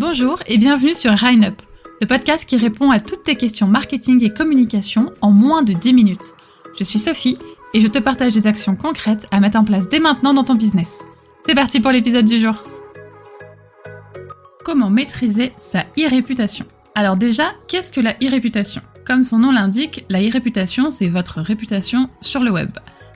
Bonjour et bienvenue sur Up, le podcast qui répond à toutes tes questions marketing et communication en moins de 10 minutes. Je suis Sophie et je te partage des actions concrètes à mettre en place dès maintenant dans ton business. C'est parti pour l'épisode du jour. Comment maîtriser sa e-réputation Alors déjà, qu'est-ce que la e-réputation Comme son nom l'indique, la e-réputation, c'est votre réputation sur le web.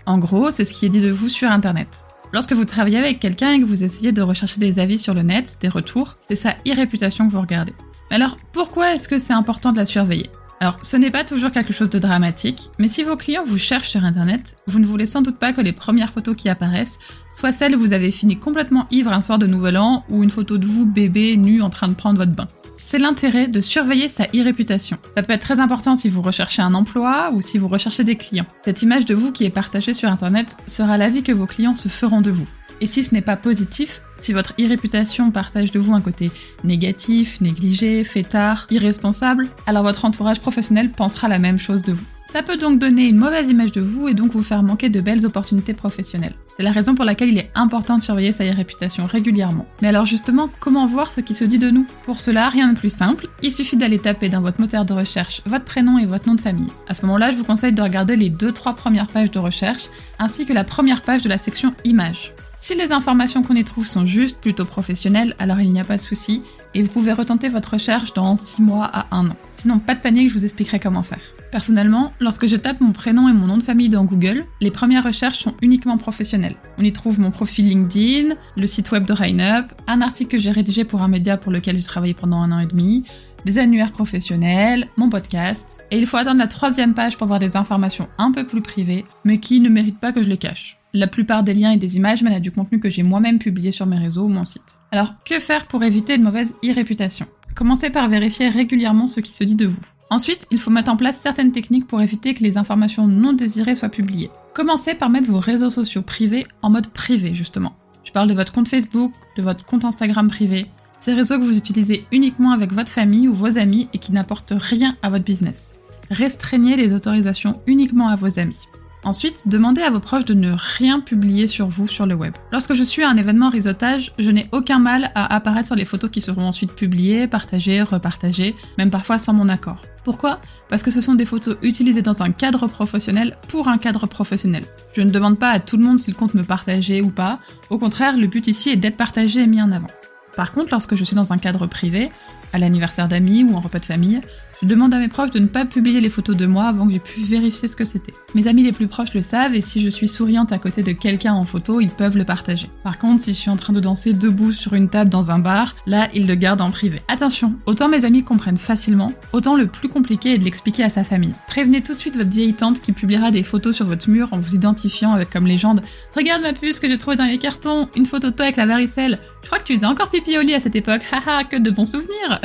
En gros, c'est ce qui est dit de vous sur Internet. Lorsque vous travaillez avec quelqu'un et que vous essayez de rechercher des avis sur le net, des retours, c'est sa e-réputation que vous regardez. Alors, pourquoi est-ce que c'est important de la surveiller? Alors, ce n'est pas toujours quelque chose de dramatique, mais si vos clients vous cherchent sur Internet, vous ne voulez sans doute pas que les premières photos qui apparaissent soient celles où vous avez fini complètement ivre un soir de Nouvel An ou une photo de vous bébé nu en train de prendre votre bain. C'est l'intérêt de surveiller sa e-réputation. Ça peut être très important si vous recherchez un emploi ou si vous recherchez des clients. Cette image de vous qui est partagée sur Internet sera l'avis que vos clients se feront de vous. Et si ce n'est pas positif, si votre e-réputation partage de vous un côté négatif, négligé, fêtard, irresponsable, alors votre entourage professionnel pensera la même chose de vous. Ça peut donc donner une mauvaise image de vous et donc vous faire manquer de belles opportunités professionnelles. C'est la raison pour laquelle il est important de surveiller sa réputation régulièrement. Mais alors justement, comment voir ce qui se dit de nous? Pour cela, rien de plus simple, il suffit d'aller taper dans votre moteur de recherche votre prénom et votre nom de famille. À ce moment-là, je vous conseille de regarder les 2-3 premières pages de recherche, ainsi que la première page de la section images. Si les informations qu'on y trouve sont justes, plutôt professionnelles, alors il n'y a pas de souci, et vous pouvez retenter votre recherche dans 6 mois à 1 an. Sinon, pas de panique, je vous expliquerai comment faire. Personnellement, lorsque je tape mon prénom et mon nom de famille dans Google, les premières recherches sont uniquement professionnelles. On y trouve mon profil LinkedIn, le site web de RainUp, un article que j'ai rédigé pour un média pour lequel j'ai travaillé pendant un an et demi, des annuaires professionnels, mon podcast, et il faut attendre la troisième page pour voir des informations un peu plus privées, mais qui ne méritent pas que je les cache. La plupart des liens et des images mènent à du contenu que j'ai moi-même publié sur mes réseaux ou mon site. Alors, que faire pour éviter une mauvaise e-réputation Commencez par vérifier régulièrement ce qui se dit de vous. Ensuite, il faut mettre en place certaines techniques pour éviter que les informations non désirées soient publiées. Commencez par mettre vos réseaux sociaux privés en mode privé, justement. Je parle de votre compte Facebook, de votre compte Instagram privé, ces réseaux que vous utilisez uniquement avec votre famille ou vos amis et qui n'apportent rien à votre business. Restreignez les autorisations uniquement à vos amis. Ensuite, demandez à vos proches de ne rien publier sur vous sur le web. Lorsque je suis à un événement réseautage, je n'ai aucun mal à apparaître sur les photos qui seront ensuite publiées, partagées, repartagées, même parfois sans mon accord. Pourquoi? Parce que ce sont des photos utilisées dans un cadre professionnel pour un cadre professionnel. Je ne demande pas à tout le monde s'il compte me partager ou pas, au contraire, le but ici est d'être partagé et mis en avant. Par contre, lorsque je suis dans un cadre privé, à l'anniversaire d'amis ou en repas de famille, je demande à mes proches de ne pas publier les photos de moi avant que j'ai pu vérifier ce que c'était. Mes amis les plus proches le savent et si je suis souriante à côté de quelqu'un en photo, ils peuvent le partager. Par contre, si je suis en train de danser debout sur une table dans un bar, là, ils le gardent en privé. Attention, autant mes amis comprennent facilement, autant le plus compliqué est de l'expliquer à sa famille. Prévenez tout de suite votre vieille tante qui publiera des photos sur votre mur en vous identifiant avec comme légende Regarde ma puce que j'ai trouvée dans les cartons, une photo de toi avec la varicelle. Je crois que tu faisais encore pipi au lit à cette époque, haha, que de bons souvenirs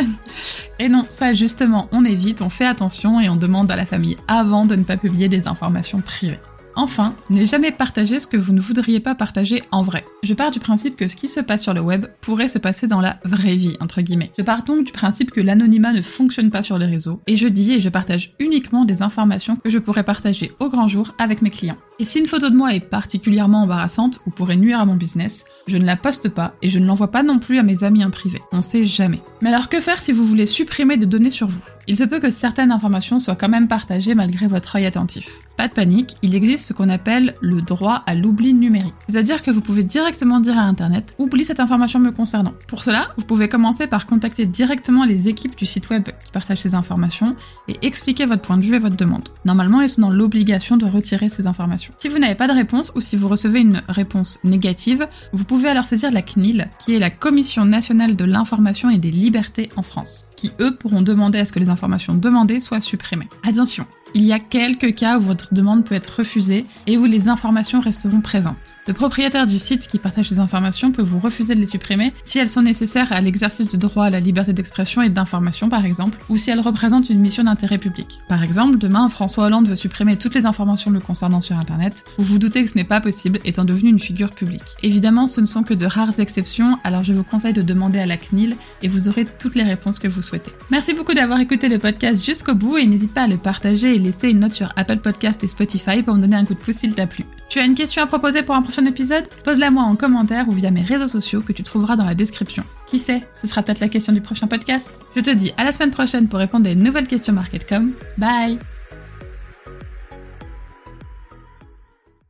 Et non, ça justement, on évite, on fait attention et on demande à la famille avant de ne pas publier des informations privées. Enfin, ne jamais partager ce que vous ne voudriez pas partager en vrai. Je pars du principe que ce qui se passe sur le web pourrait se passer dans la vraie vie, entre guillemets. Je pars donc du principe que l'anonymat ne fonctionne pas sur les réseaux, et je dis et je partage uniquement des informations que je pourrais partager au grand jour avec mes clients. Et si une photo de moi est particulièrement embarrassante ou pourrait nuire à mon business, je ne la poste pas et je ne l'envoie pas non plus à mes amis en privé. On sait jamais. Mais alors que faire si vous voulez supprimer des données sur vous? Il se peut que certaines informations soient quand même partagées malgré votre œil attentif. Pas de panique, il existe ce qu'on appelle le droit à l'oubli numérique. C'est-à-dire que vous pouvez directement dire à Internet oublie cette information me concernant. Pour cela, vous pouvez commencer par contacter directement les équipes du site web qui partagent ces informations et expliquer votre point de vue et votre demande. Normalement, ils sont dans l'obligation de retirer ces informations. Si vous n'avez pas de réponse ou si vous recevez une réponse négative, vous pouvez alors saisir la CNIL, qui est la Commission nationale de l'information et des libertés en France, qui eux pourront demander à ce que les informations demandées soient supprimées. Attention, il y a quelques cas où votre demande peut être refusée et où les informations resteront présentes. Le propriétaire du site qui partage ces informations peut vous refuser de les supprimer si elles sont nécessaires à l'exercice du droit à la liberté d'expression et d'information par exemple, ou si elles représentent une mission d'intérêt public. Par exemple, demain François Hollande veut supprimer toutes les informations le concernant sur Internet, vous vous doutez que ce n'est pas possible étant devenu une figure publique. Évidemment, ce ne sont que de rares exceptions, alors je vous conseille de demander à la CNIL et vous aurez toutes les réponses que vous souhaitez. Merci beaucoup d'avoir écouté le podcast jusqu'au bout et n'hésite pas à le partager et laisser une note sur Apple Podcast et Spotify pour me donner un coup de pouce s'il t'a plu. Tu as une question à proposer pour un prochain épisode Pose-la moi en commentaire ou via mes réseaux sociaux que tu trouveras dans la description. Qui sait, ce sera peut-être la question du prochain podcast. Je te dis à la semaine prochaine pour répondre à une nouvelle question MarketCom. Bye